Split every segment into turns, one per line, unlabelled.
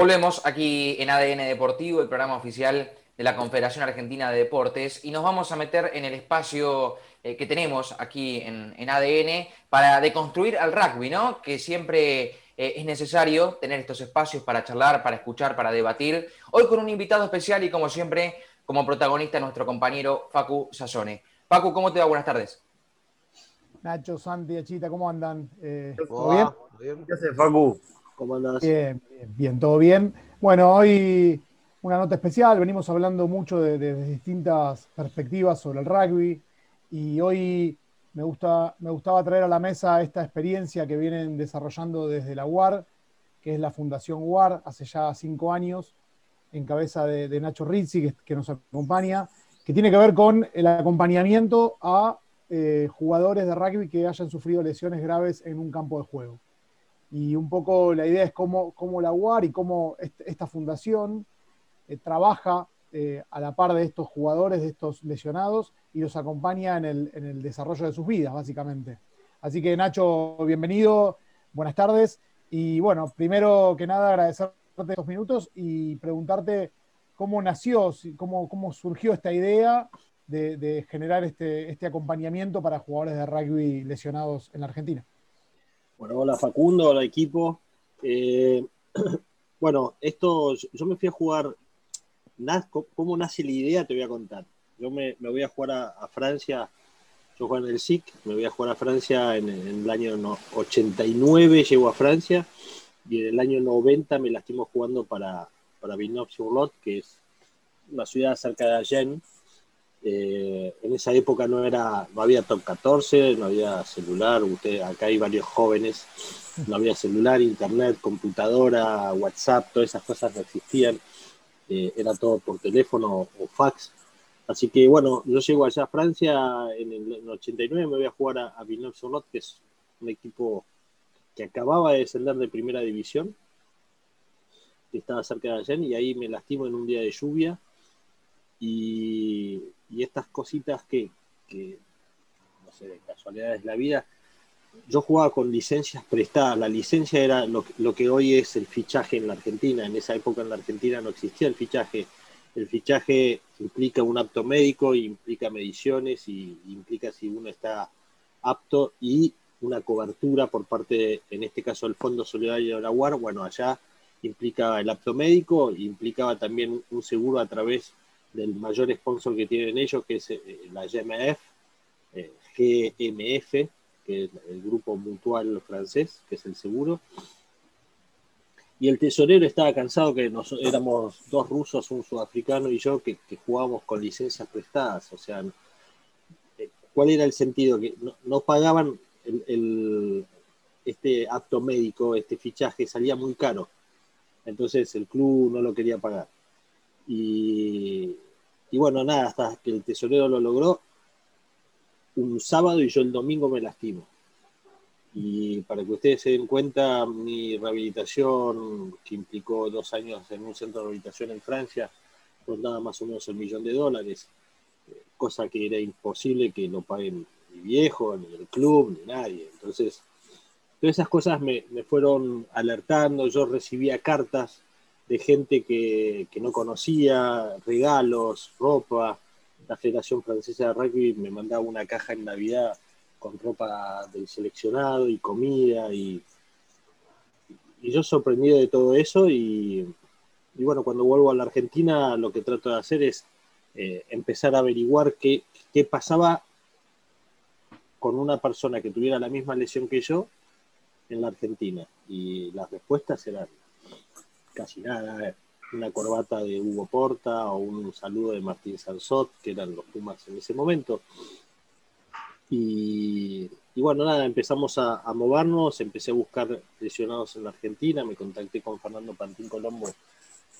Volvemos aquí en ADN Deportivo, el programa oficial de la Confederación Argentina de Deportes, y nos vamos a meter en el espacio eh, que tenemos aquí en, ADN para deconstruir al rugby, ¿no? Que siempre eh, es necesario tener estos espacios para charlar, para escuchar, para debatir. Hoy con un invitado especial y como siempre, como protagonista nuestro compañero Facu Sassone. Facu, ¿cómo te va? Buenas tardes.
Nacho, Santi, Achita, ¿cómo andan?
Eh, ¿Todo bien? ¿Qué haces, Facu?
Bien, bien, todo bien. Bueno, hoy una nota especial. Venimos hablando mucho de, distintas perspectivas sobre el rugby y hoy me, gusta, me gustaba traer a la mesa esta experiencia que vienen desarrollando desde la UAR, que es la Fundación UAR, hace ya cinco años, en cabeza de, Nacho Rizzi, que, nos acompaña, que tiene que ver con el acompañamiento a eh, jugadores de rugby que hayan sufrido lesiones graves en un campo de juego. Y un poco la idea es cómo, la UAR y cómo esta fundación eh, trabaja eh, a la par de estos jugadores, de estos lesionados, y los acompaña en el, desarrollo de sus vidas, básicamente. Así que Nacho, bienvenido, buenas tardes. Y bueno, primero que nada agradecerte estos minutos y preguntarte cómo nació, cómo, cómo surgió esta idea de, generar este, este acompañamiento para jugadores de rugby lesionados en la Argentina.
Bueno, hola Facundo, hola equipo. Eh, bueno, esto, yo me fui a jugar, ¿cómo nace la idea? Te voy a contar. Yo me, voy a jugar a, Francia, yo juego en el SIC, me voy a jugar a Francia en, el año 89, llego a Francia, y en el año 90 me lastimó jugando para, para Villeneuve-sur-Lot, que es una ciudad cerca de Agen, eh, en esa época no era, no había top 14, no había celular, usted, acá hay varios jóvenes, no había celular, internet, computadora, WhatsApp, todas esas cosas no existían, eh, era todo por teléfono o fax. Así que bueno, yo llego allá a Francia en el 89, me voy a jugar a, a Villeneuve-sur-Lot, que es un equipo que acababa de descender de primera división, que estaba cerca de allá, y ahí me lastimo en un día de lluvia. Y y estas cositas que, no sé, de casualidades de la vida, yo jugaba con licencias prestadas. La licencia era lo, que hoy es el fichaje en la Argentina. En esa época en la Argentina no existía el fichaje. El fichaje implica un apto médico, implica mediciones y implica si uno está apto y una cobertura por parte, en este caso, del Fondo Solidario de la UAR. Bueno, allá implicaba el apto médico, implicaba también un seguro a través del mayor sponsor que tienen ellos, que es eh, la GMF, eh, GMF, que es el grupo mutual francés, que es el seguro. Y el tesorero estaba cansado que nos, éramos dos rusos, un sudafricano y yo, que, jugábamos con licencias prestadas. O sea, eh, ¿cuál era el sentido? Que no, pagaban este acto médico, este fichaje, salía muy caro. Entonces el club no lo quería pagar. Y, bueno, nada, hasta que el tesorero lo logró, un sábado y yo el domingo me lastimo. Y para que ustedes se den cuenta, mi rehabilitación, que implicó dos años en un centro de rehabilitación en Francia, rondaba más o menos el millón de dólares, cosa que era imposible que lo paguen mi viejo, ni el club, ni nadie. Entonces, todas esas cosas me, me fueron alertando, yo recibía cartas de gente que, no conocía, regalos, ropa. La Federación Francesa de Rugby me mandaba una caja en Navidad con ropa del seleccionado y comida y, y yo sorprendido de todo eso y, bueno, cuando vuelvo a la Argentina lo que trato de hacer es eh, empezar a averiguar qué, qué pasaba con una persona que tuviera la misma lesión que yo en la Argentina y las respuestas eran casi nada, una corbata de Hugo Porta o un saludo de Martín Sansot, que eran los Pumas en ese momento. Y, bueno, nada, empezamos a, movernos, empecé a buscar lesionados en la Argentina, me contacté con Fernando Pantín Colombo,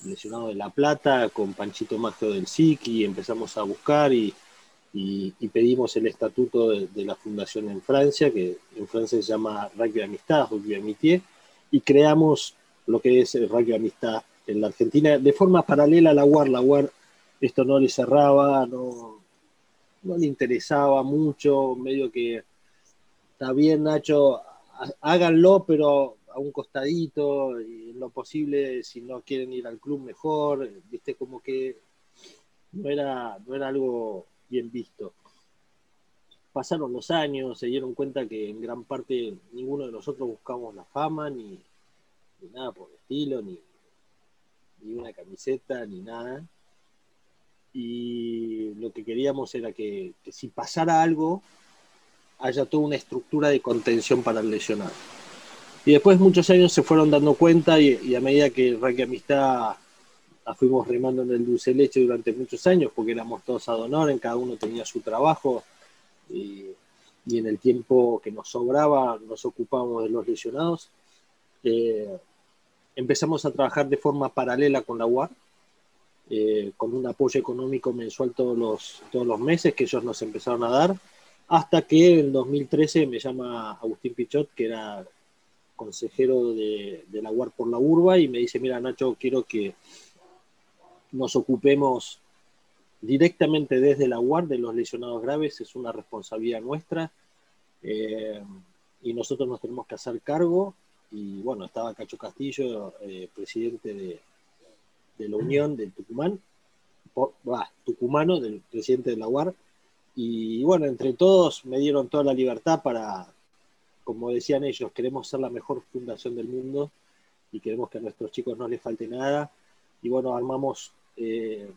lesionado de La Plata, con Panchito Maggio del SIC, empezamos a buscar y, pedimos el estatuto de, la fundación en Francia, que en Francia se llama Rugby Amistad, Rugby Amitié, y creamos lo que es el rugby amistad en la Argentina, de forma paralela a la UAR. La UAR esto no le cerraba, no, no le interesaba mucho, medio que está bien Nacho, háganlo, pero a un costadito, y en lo posible, si no quieren ir al club, mejor, viste, como que no era, no era algo bien visto. Pasaron los años, se dieron cuenta que en gran parte ninguno de nosotros buscamos la fama, ni, nada por el estilo, ni, ni una camiseta, ni nada. Y lo que queríamos era que, si pasara algo, haya toda una estructura de contención para el lesionado. Y después muchos años se fueron dando cuenta y, a medida que Rugby Amistad la fuimos remando en el dulce leche durante muchos años porque éramos todos a donor, en cada uno tenía su trabajo y, en el tiempo que nos sobraba nos ocupábamos de los lesionados. Eh, empezamos a trabajar de forma paralela con la UAR, eh, con un apoyo económico mensual todos los, todos los meses que ellos nos empezaron a dar, hasta que en 2013 me llama Agustín Pichot, que era consejero de, de la UAR por la urba, y me dice, mira Nacho, quiero que nos ocupemos directamente desde la UAR de los lesionados graves, es una responsabilidad nuestra eh, y nosotros nos tenemos que hacer cargo. Y bueno, estaba Cacho Castillo, eh, presidente de, la Unión de Tucumán, tucumano, del presidente de la UAR. Y bueno, entre todos me dieron toda la libertad para, como decían ellos, queremos ser la mejor fundación del mundo y queremos que a nuestros chicos no les falte nada. Y bueno, armamos eh,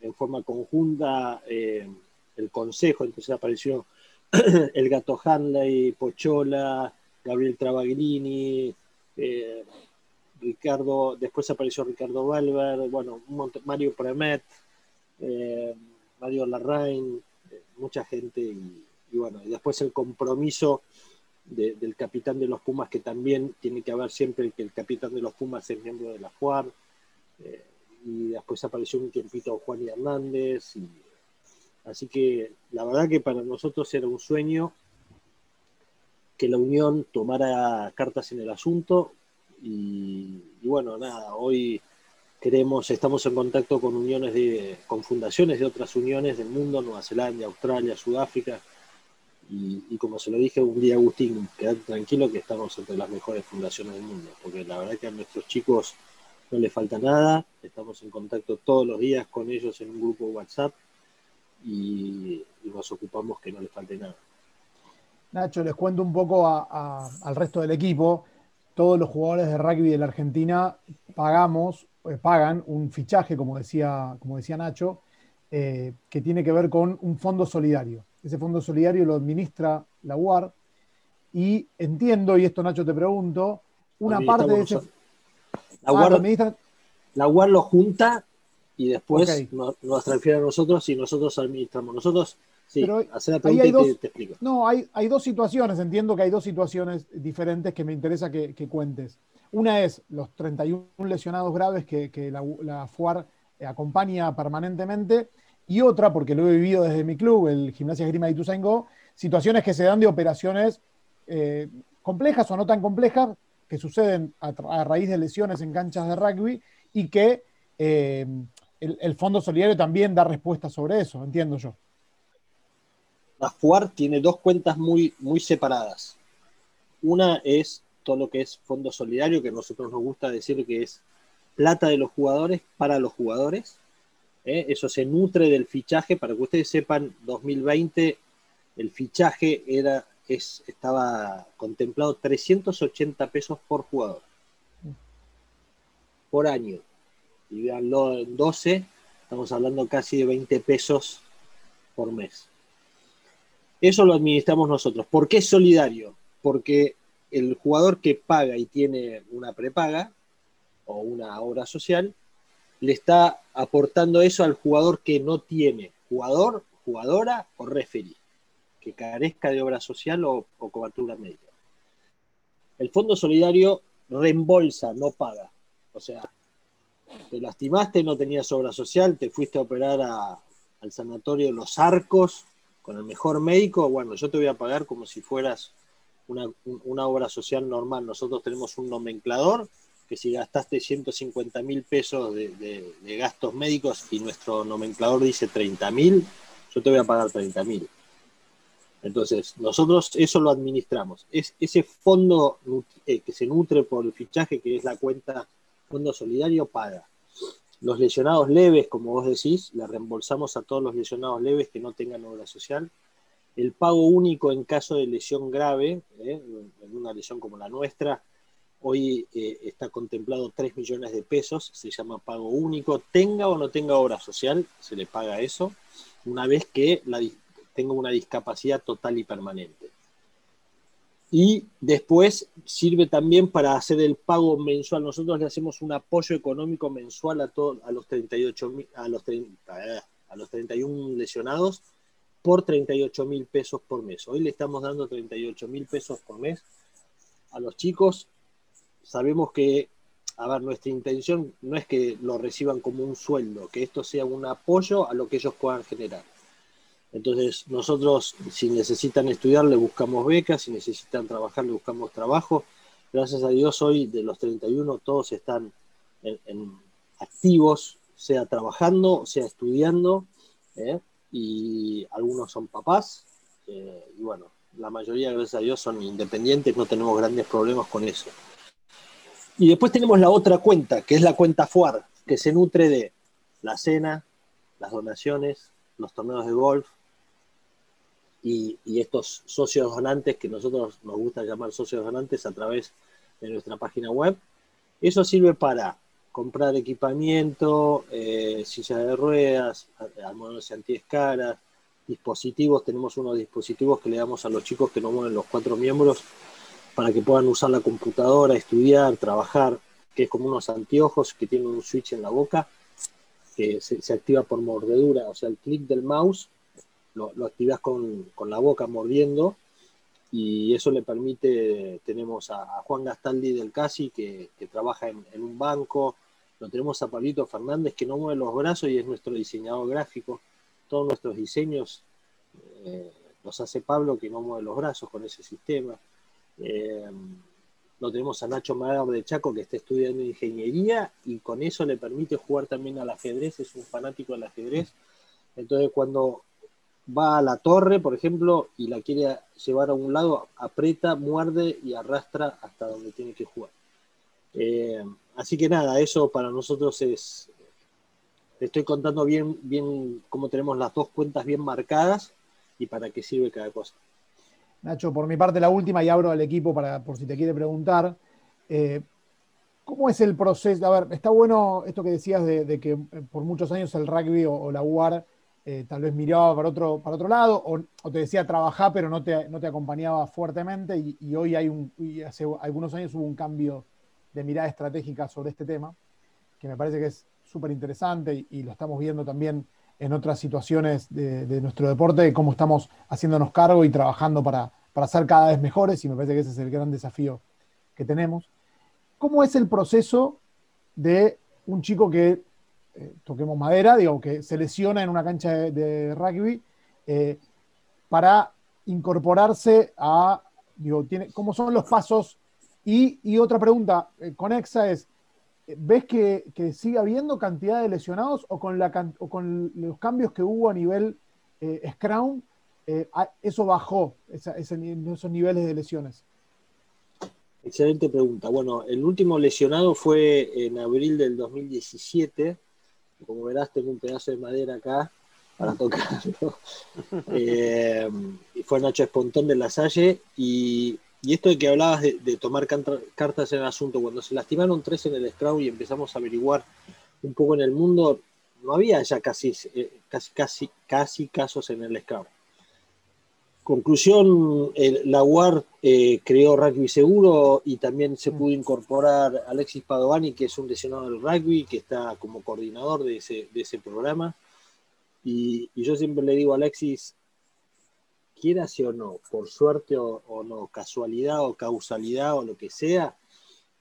en forma conjunta eh, el consejo, entonces apareció el gato Hanley, Pochola, Gabriel Travaglini, eh, Ricardo, después apareció Ricardo Valver, bueno, Mario Premet, Mario Larrain, mucha gente y, bueno, y después el compromiso del capitán de los Pumas, que también tiene que haber siempre que el capitán de los Pumas es miembro de la FUAR y después apareció un tiempito Juan y Hernández. Y, así que la verdad que para nosotros era un sueño que la Unión tomara cartas en el asunto y, bueno, nada, hoy queremos, estamos en contacto con uniones de, con fundaciones de otras uniones del mundo, Nueva Zelanda, Australia, Sudáfrica, y, y, como se lo dije un día Agustín, quedate tranquilo que estamos entre las mejores fundaciones del mundo, porque la verdad que a nuestros chicos no le falta nada, estamos en contacto todos los días con ellos en un grupo WhatsApp y, nos ocupamos que no les falte nada.
Nacho, les cuento un poco al resto del equipo. Todos los jugadores de rugby de la Argentina pagamos, eh, pagan un fichaje, como decía, como decía Nacho, eh, que tiene que ver con un fondo solidario. Ese fondo solidario lo administra la UAR y entiendo, y esto Nacho te pregunto, una parte de ese...
La UAR, ah, lo junta y después nos, transfiere a nosotros y nosotros administramos. Nosotros, sí, hacer la pregunta y te, explico.
No, hay, hay dos situaciones, entiendo que hay dos situaciones diferentes que me interesa que, cuentes. Una es los 31 lesionados graves que, la, la, FUAR eh, acompaña permanentemente y otra, porque lo he vivido desde mi club, el Gimnasia Grima de Ituzaingó, situaciones que se dan de operaciones eh, complejas o no tan complejas, que suceden a, raíz de lesiones en canchas de rugby y que eh, el, Fondo Solidario también da respuesta sobre eso, entiendo yo.
La FUAR tiene dos cuentas muy, muy separadas. Una es todo lo que es Fondo Solidario, que a nosotros nos gusta decir que es plata de los jugadores para los jugadores. ¿eh? Eso se nutre del fichaje. Para que ustedes sepan, 2020 el fichaje era estaba contemplado 380 pesos por jugador. Por año. Y veanlo en 12, estamos hablando casi de 20 pesos por mes. Eso lo administramos nosotros. ¿Por qué es solidario? Porque el jugador que paga y tiene una prepaga o una obra social, le está aportando eso al jugador que no tiene jugador, jugadora o referee que carezca de obra social o, cobertura médica. El Fondo Solidario reembolsa, no paga. O sea, te lastimaste, no tenías obra social, te fuiste a operar al sanatorio Los Arcos con el mejor médico, bueno, yo te voy a pagar como si fueras una, obra social normal. Nosotros tenemos un nomenclador que si gastaste 150 mil pesos de, de, gastos médicos y nuestro nomenclador dice 30 mil, yo te voy a pagar 30 mil. Entonces, nosotros eso lo administramos. Es ese fondo eh, que se nutre por el fichaje, que es la cuenta Fondo Solidario, paga. Los lesionados leves, como vos decís, le reembolsamos a todos los lesionados leves que no tengan obra social. El pago único en caso de lesión grave, eh, en una lesión como la nuestra, hoy eh, está contemplado 3 millones de pesos, se llama pago único, tenga o no tenga obra social, se le paga eso, una vez que la, tengo una discapacidad total y permanente. Y después sirve también para hacer el pago mensual. Nosotros le hacemos un apoyo económico mensual a, todos a los 38 a los, 30, eh, a los 31 lesionados por 38 mil pesos por mes. Hoy le estamos dando 38 mil pesos por mes a los chicos. Sabemos que, a ver, nuestra intención no es que lo reciban como un sueldo, que esto sea un apoyo a lo que ellos puedan generar. Entonces, nosotros, si necesitan estudiar, le buscamos becas, si necesitan trabajar, le buscamos trabajo. Gracias a Dios, hoy de los 31, todos están activos, sea trabajando, sea estudiando, ¿eh? y algunos son papás, eh, y bueno, la mayoría, gracias a Dios, son independientes, no tenemos grandes problemas con eso. Y después tenemos la otra cuenta, que es la cuenta FUAR, que se nutre de la cena, las donaciones, los torneos de golf, y, estos socios donantes que nosotros nos gusta llamar socios donantes a través de nuestra página web. Eso sirve para comprar equipamiento, eh, sillas de ruedas, almohadones antiescaras, dispositivos. Tenemos unos dispositivos que le damos a los chicos que no mueven los cuatro miembros para que puedan usar la computadora, estudiar, trabajar, que es como unos anteojos que tienen un switch en la boca que se, se activa por mordedura, o sea, el clic del mouse lo, lo activas con, la boca mordiendo y eso le permite, tenemos a, Juan Gastaldi del Casi que, trabaja en, un banco, lo tenemos a Pablito Fernández que no mueve los brazos y es nuestro diseñador gráfico, todos nuestros diseños eh, los hace Pablo que no mueve los brazos con ese sistema. Eh, lo tenemos a Nacho Madar de Chaco que está estudiando ingeniería y con eso le permite jugar también al ajedrez, es un fanático del ajedrez. Entonces cuando va a la torre, por ejemplo, y la quiere llevar a un lado, aprieta, muerde y arrastra hasta donde tiene que jugar. Eh, así que nada, eso para nosotros es. Te estoy contando bien, bien cómo tenemos las dos cuentas bien marcadas y para qué sirve cada cosa.
Nacho, por mi parte la última y abro al equipo para, por si te quiere preguntar. Eh, ¿Cómo es el proceso? A ver, está bueno esto que decías de, que por muchos años el rugby o la UAR eh, tal vez miraba para otro, para otro lado, o, te decía trabajar, pero no te, no te acompañaba fuertemente, y, hoy hay hace algunos años hubo un cambio de mirada estratégica sobre este tema, que me parece que es súper interesante y, lo estamos viendo también en otras situaciones de, nuestro deporte, cómo estamos haciéndonos cargo y trabajando para, para ser cada vez mejores, y me parece que ese es el gran desafío que tenemos. ¿Cómo es el proceso de un chico que eh, toquemos madera, digo, que se lesiona en una cancha de, rugby eh, para incorporarse a, digo, tiene, ¿cómo son los pasos? Y, otra pregunta eh, conexa es, ¿ves que, sigue habiendo cantidad de lesionados o con, la, con los cambios que hubo a nivel Scrum, eso bajó, esos niveles de lesiones?
Excelente pregunta. Bueno, el último lesionado fue en abril del 2017 como verás, tengo un pedazo de madera acá para tocarlo. Eh, y fue Nacho Espontón de la Salle. Y, esto de que hablabas de, tomar cartas en el asunto, cuando se lastimaron tres en el Scrum y empezamos a averiguar un poco en el mundo, no había ya casi, eh, casi, casi, casi casos en el Scrum. Conclusión, la UAR eh, creó Rugby Seguro y también se pudo incorporar Alexis Padovani, que es un lesionado del rugby, que está como coordinador de ese, de ese programa. Y, yo siempre le digo a Alexis, quieras o no, por suerte o, o, no, casualidad o causalidad o lo que sea,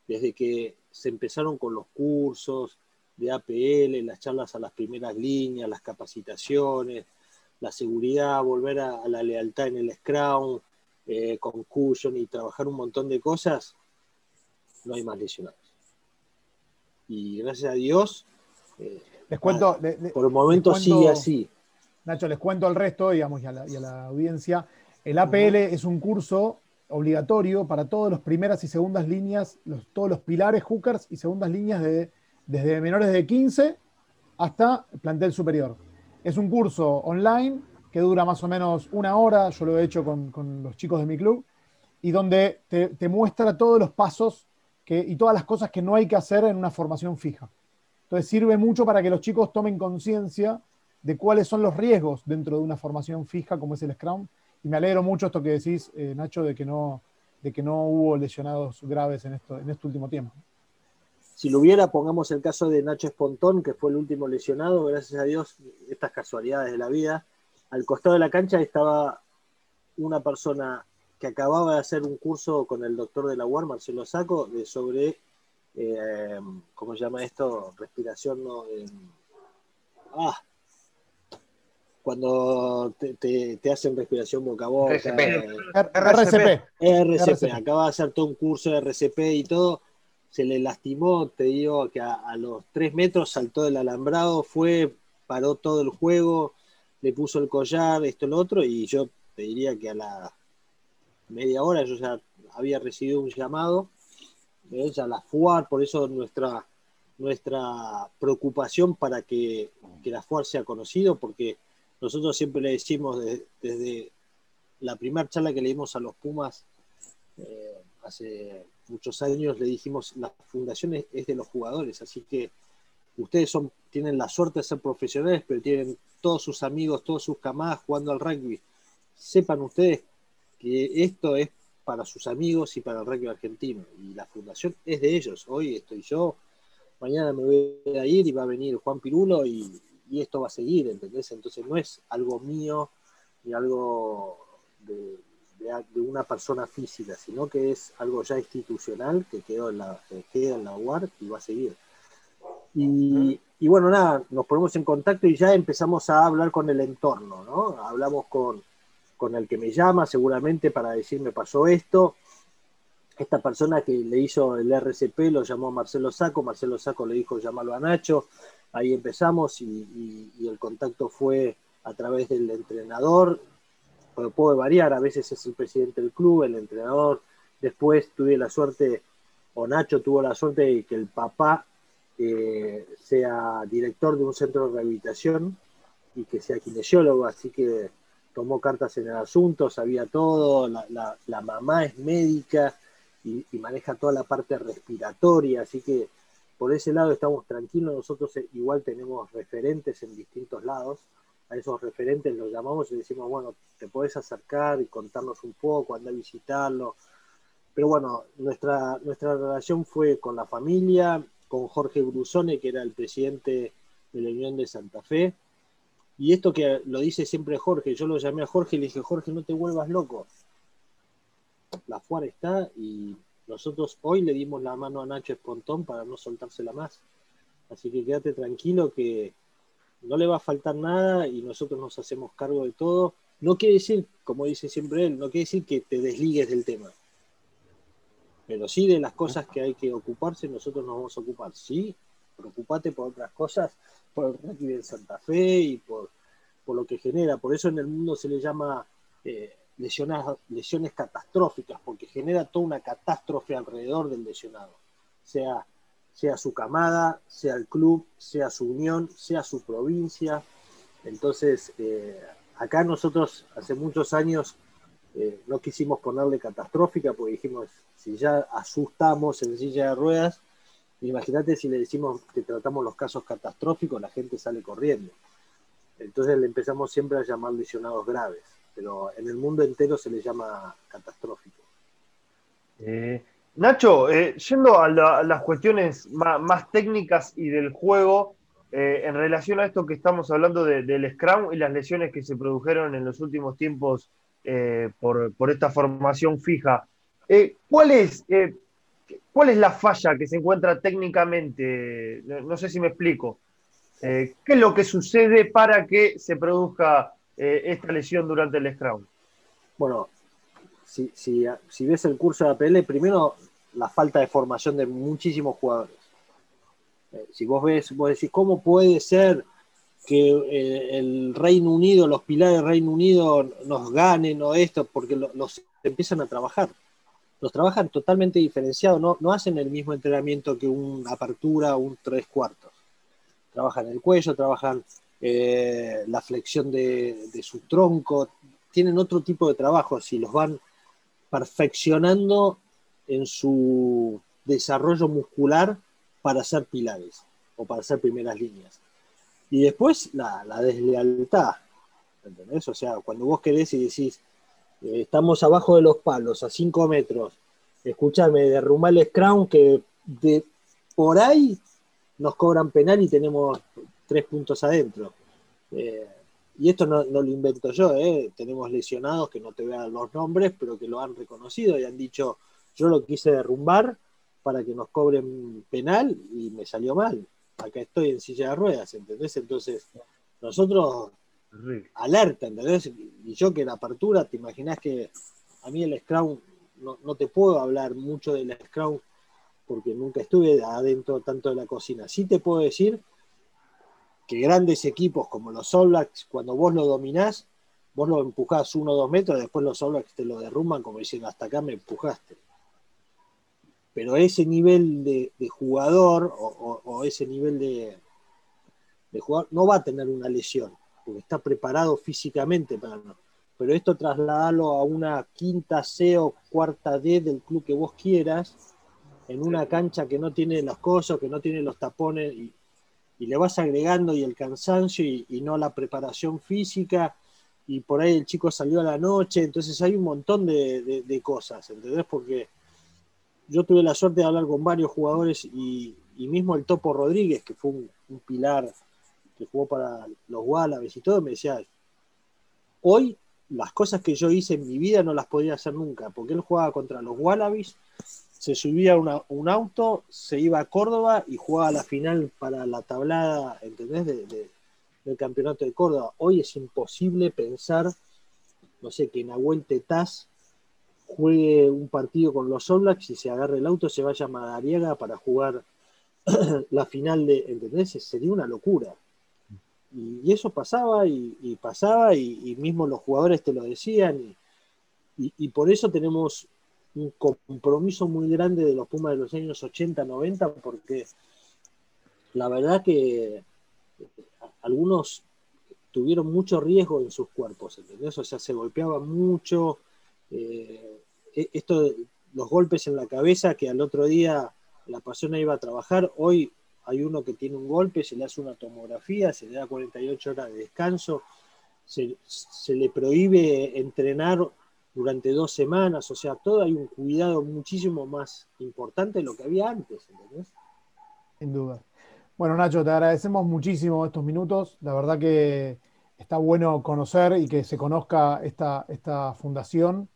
desde que se empezaron con los cursos de APL, las charlas a las primeras líneas, las capacitaciones, la seguridad, volver a, la lealtad en el Scrum, eh, con Cushion y trabajar un montón de cosas, no hay más lesionados. Y gracias a Dios,
eh, les cuento,
por el momento sigue así.
Nacho, les cuento al resto, digamos, y a la, audiencia. El APL es un curso obligatorio para todas las primeras y segundas líneas, todos los pilares, hookers y segundas líneas de, desde menores de 15 hasta plantel superior. Es un curso online que dura más o menos una hora, yo lo he hecho con, los chicos de mi club, y donde te, muestra todos los pasos y todas las cosas que no hay que hacer en una formación fija. Entonces sirve mucho para que los chicos tomen conciencia de cuáles son los riesgos dentro de una formación fija como es el Scrum. Y me alegro mucho esto que decís, eh, Nacho, de que, no, de que no hubo lesionados graves en, esto, en este último tiempo.
Si lo hubiera, pongamos el caso de Nacho Espontón, que fue el último lesionado, gracias a Dios, estas casualidades de la vida. Al costado de la cancha estaba una persona que acababa de hacer un curso con el doctor de la UAR, Marcelo Saco, de sobre, eh, ¿cómo se llama esto? Respiración, no, ah, cuando te, hacen respiración boca a boca. RCP.
RCP.
RCP. Acaba de hacer todo un curso de RCP y todo. Se le lastimó, te digo que a, los tres metros saltó del alambrado, fue, paró todo el juego, le puso el collar, esto, lo otro, y yo te diría que a la media hora yo ya había recibido un llamado, ¿ves? a la FUAR, por eso nuestra, nuestra preocupación para que, que la FUAR sea conocido, porque nosotros siempre le decimos desde la primera charla que le dimos a los Pumas eh, hace muchos años, le dijimos, la fundación es, de los jugadores, así que ustedes son, tienen la suerte de ser profesionales, pero tienen todos sus amigos, todos sus camadas jugando al rugby. Sepan ustedes que esto es para sus amigos y para el rugby argentino, y la fundación es de ellos. Hoy estoy yo, mañana me voy a ir y va a venir Juan Pirulo y, y esto va a seguir, ¿entendés? Entonces no es algo mío ni algo de, una persona física, sino que es algo ya institucional que quedó en la, queda en la UAR y va a seguir. Y, bueno, nada, nos ponemos en contacto y ya empezamos a hablar con el entorno, ¿no? Hablamos con, con el que me llama seguramente para decirme pasó esto. Esta persona que le hizo el RCP lo llamó Marcelo Saco, Marcelo Saco le dijo llámalo a Nacho, ahí empezamos y, el contacto fue a través del entrenador, puede variar, a veces es el presidente del club, el entrenador, después tuve la suerte, o Nacho tuvo la suerte de que el papá eh, sea director de un centro de rehabilitación y que sea kinesiólogo, así que tomó cartas en el asunto, sabía todo, la, mamá es médica y, maneja toda la parte respiratoria, así que por ese lado estamos tranquilos, nosotros eh, igual tenemos referentes en distintos lados, a esos referentes los llamamos y decimos, bueno, te puedes acercar y contarnos un poco, andar a visitarlo. Pero bueno, nuestra, nuestra relación fue con la familia, con Jorge Brusone, que era el presidente de la Unión de Santa Fe. Y esto que lo dice siempre Jorge, yo lo llamé a Jorge y le dije, Jorge, no te vuelvas loco. La FUAR está y nosotros hoy le dimos la mano a Nacho Espontón para no soltársela más. Así que quédate tranquilo que no le va a faltar nada y nosotros nos hacemos cargo de todo. No quiere decir, como dice siempre él, no quiere decir que te desligues del tema. Pero sí de las cosas que hay que ocuparse, nosotros nos vamos a ocupar. Sí, preocupate por otras cosas, por el rugby de Santa Fe y por, lo que genera. Por eso en el mundo se le llama eh, lesiones, lesiones catastróficas, porque genera toda una catástrofe alrededor del lesionado, sea, sea su camada, sea el club, sea su unión, sea su provincia. Entonces, eh, acá nosotros hace muchos años eh, no quisimos ponerle catastrófica, porque dijimos, si ya asustamos en silla de ruedas, imagínate si le decimos que tratamos los casos catastróficos, la gente sale corriendo. Entonces le empezamos siempre a llamar lesionados graves pero en el mundo entero se le llama catastrófico.
Eh, Nacho, eh, yendo a, las cuestiones más, técnicas y del juego, eh, en relación a esto que estamos hablando del Scrum y las lesiones que se produjeron en los últimos tiempos por, esta formación fija, ¿cuál, es, ¿cuál es la falla que se encuentra técnicamente? No, sé si me explico. ¿Qué es lo que sucede para que se produzca eh, esta lesión durante el Scrum?
Bueno, si, si, ves el curso de APL, primero la falta de formación de muchísimos jugadores. Eh, si vos ves, vos decís, ¿cómo puede ser que eh, el Reino Unido, los pilares del Reino Unido nos ganen o esto, porque los empiezan a trabajar. Los trabajan totalmente diferenciados, no, no hacen el mismo entrenamiento que una apertura o un tres cuartos. Trabajan el cuello, trabajan eh, la flexión de, de, su tronco, tienen otro tipo de trabajo, si los van perfeccionando en su desarrollo muscular para ser pilares o para ser primeras líneas. Y después la, deslealtad, ¿entendés? O sea, cuando vos querés y decís, eh, estamos abajo de los palos, a 5 metros, escúchame, derrumbar el scrum que de por ahí nos cobran penal y tenemos tres puntos adentro. Eh, y esto no, lo invento yo, eh. tenemos lesionados que no te vean los nombres, pero que lo han reconocido y han dicho, yo lo quise derrumbar para que nos cobren penal y me salió mal acá estoy en silla de ruedas, ¿entendés? Entonces, nosotros alerta, ¿entendés? Y yo que en apertura, te imaginás que a mí el Scrum, no, te puedo hablar mucho del Scrum porque nunca estuve adentro tanto de la cocina. Sí te puedo decir que grandes equipos como los All Blacks, cuando vos lo dominás, vos lo empujás uno o dos metros, después los All Blacks te lo derrumban como diciendo, hasta acá me empujaste pero ese nivel de, jugador o, ese nivel de, jugador no va a tener una lesión, porque está preparado físicamente para no. Pero esto trasladarlo a una quinta C o cuarta D del club que vos quieras, en una cancha que no tiene los cosos, que no tiene los tapones, y, le vas agregando y el cansancio y, no la preparación física, y por ahí el chico salió a la noche, entonces hay un montón de, de cosas, ¿entendés? Porque yo tuve la suerte de hablar con varios jugadores y, mismo el Topo Rodríguez, que fue un, pilar que jugó para los Wallabies y todo, me decía, hoy las cosas que yo hice en mi vida no las podía hacer nunca, porque él jugaba contra los Wallabies, se subía a un auto, se iba a Córdoba y jugaba la final para la tablada, ¿entendés? del campeonato de Córdoba. Hoy es imposible pensar, no sé, que Nahuel Tetaz juegue un partido con los All y se agarre el auto, se vaya a Madariaga para jugar la final de, ¿entendés? Sería una locura. Y, eso pasaba y, pasaba y, mismo los jugadores te lo decían y, por eso tenemos un compromiso muy grande de los Pumas de los años 80, 90 porque la verdad que algunos tuvieron mucho riesgo en sus cuerpos, ¿entendés? O sea, se golpeaban mucho, eh, e, esto, los golpes en la cabeza, que al otro día la persona iba a trabajar, hoy hay uno que tiene un golpe, se le hace una tomografía, se le da 48 horas de descanso, se, le prohíbe entrenar durante dos semanas, o sea, todo hay un cuidado muchísimo más importante de lo que había antes, ¿entendés?
Sin duda. Bueno, Nacho, te agradecemos muchísimo estos minutos. La verdad que está bueno conocer y que se conozca esta, esta fundación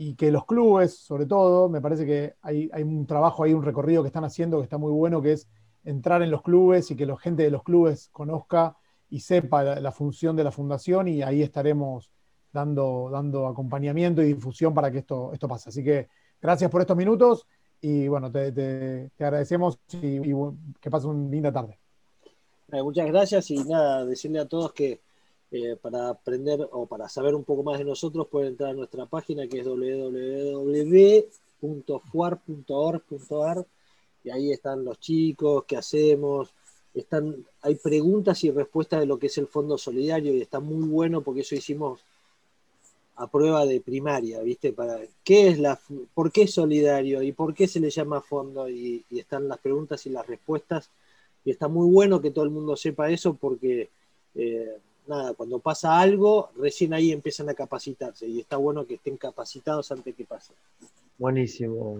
y que los clubes, sobre todo, me parece que hay, un trabajo, hay un recorrido que están haciendo que está muy bueno, que es entrar en los clubes y que la gente de los clubes conozca y sepa la, función de la fundación y ahí estaremos dando, dando acompañamiento y difusión para que esto, esto pase. Así que gracias por estos minutos y bueno, te, agradecemos y, que pases una linda tarde.
Muchas gracias y nada, decirle a todos que eh, para aprender o para saber un poco más de nosotros pueden entrar a nuestra página que es www.fuar.org.ar y ahí están los chicos, qué hacemos, están, hay preguntas y respuestas de lo que es el Fondo Solidario y está muy bueno porque eso hicimos a prueba de primaria, ¿viste? Para, ¿qué es la, ¿Por qué es solidario y por qué se le llama fondo? Y, están las preguntas y las respuestas y está muy bueno que todo el mundo sepa eso porque... Eh, nada, cuando pasa algo, recién ahí empiezan a capacitarse y está bueno que estén capacitados antes que pase.
Buenísimo.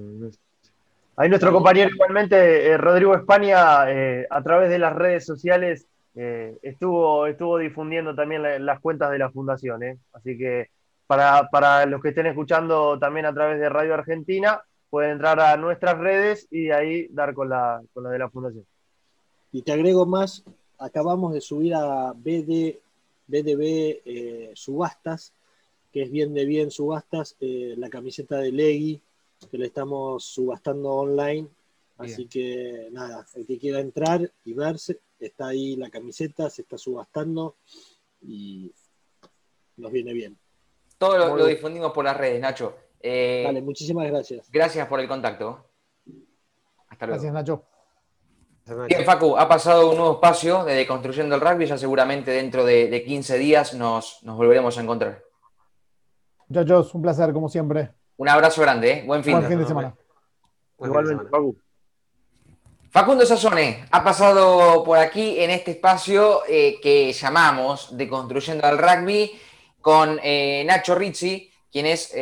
Ahí nuestro compañero igualmente, eh, Rodrigo España, eh, a través de las redes sociales, eh, estuvo, estuvo difundiendo también las cuentas de la fundación. Así que para, los que estén escuchando también a través de Radio Argentina, pueden entrar a nuestras redes y ahí dar con la, con la de la fundación.
Y te agrego más, acabamos de subir a BD BDB eh, Subastas, que es bien de bien subastas, eh, la camiseta de Legui, que la estamos subastando online. Así que nada, el que quiera entrar y verse, está ahí la camiseta, se está subastando y nos viene bien.
Todo lo, lo difundimos por las redes, Nacho.
Eh, Dale, muchísimas gracias.
Gracias por el contacto.
Hasta luego. Gracias, Nacho.
Bien, Facu, ha pasado un nuevo espacio de construcción del rugby, ya seguramente dentro de, 15 días nos, volveremos a encontrar.
Muchachos, un placer, como siempre.
Un abrazo grande, ¿eh? buen fin,
buen fin de semana.
Igualmente, Facu.
Facundo Sazone ha pasado por aquí en este espacio eh, que llamamos de Construyendo al Rugby con eh, Nacho Rizzi, quien es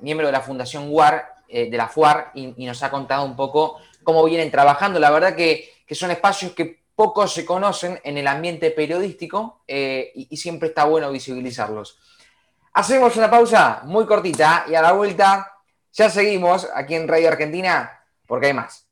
miembro de la Fundación WAR, de la FUAR, y, nos ha contado un poco cómo vienen trabajando. La verdad que, son espacios que pocos se conocen en el ambiente periodístico eh, y, y siempre está bueno visibilizarlos. Hacemos una pausa muy cortita y a la vuelta ya seguimos aquí en Radio Argentina porque hay más.